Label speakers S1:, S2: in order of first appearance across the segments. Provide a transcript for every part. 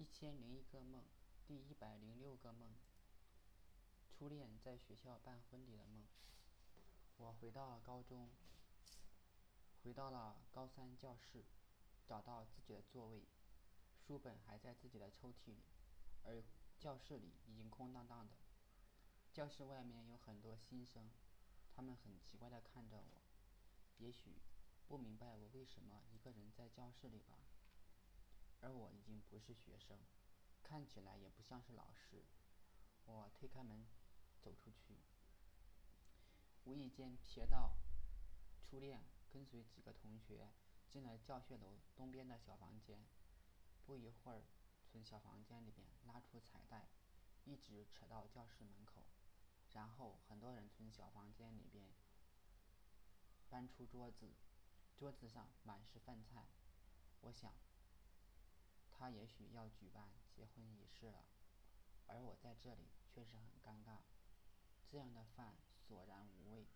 S1: 一千零一个梦，第一百零六个梦。初恋在学校办婚礼的梦。我回到了高中，回到了高三教室，找到自己的座位，书本还在自己的抽屉里，而教室里已经空荡荡的。教室外面有很多新生，他们很奇怪的看着我，也许不明白我为什么一个人在教室里吧。而我已经不是学生，看起来也不像是老师。我推开门，走出去，无意间瞥到初恋跟随几个同学进了教学楼东边的小房间。不一会儿，从小房间里边拉出彩带，一直扯到教室门口。然后很多人从小房间里边搬出桌子，桌子上满是饭菜。我想。他也许要举办结婚仪式了，而我在这里确实很尴尬。这样的饭索然无味，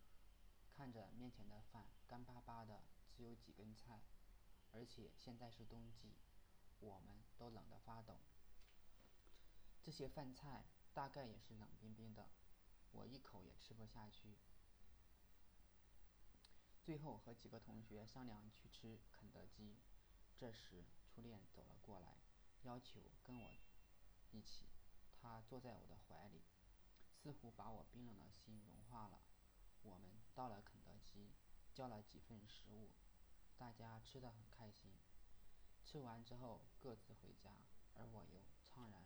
S1: 看着面前的饭干巴巴的，只有几根菜，而且现在是冬季，我们都冷得发抖。这些饭菜大概也是冷冰冰的，我一口也吃不下去。最后和几个同学商量去吃肯德基，这时。初恋走了过来，要求跟我一起。他坐在我的怀里，似乎把我冰冷的心融化了。我们到了肯德基，叫了几份食物，大家吃的很开心。吃完之后各自回家，而我又怅然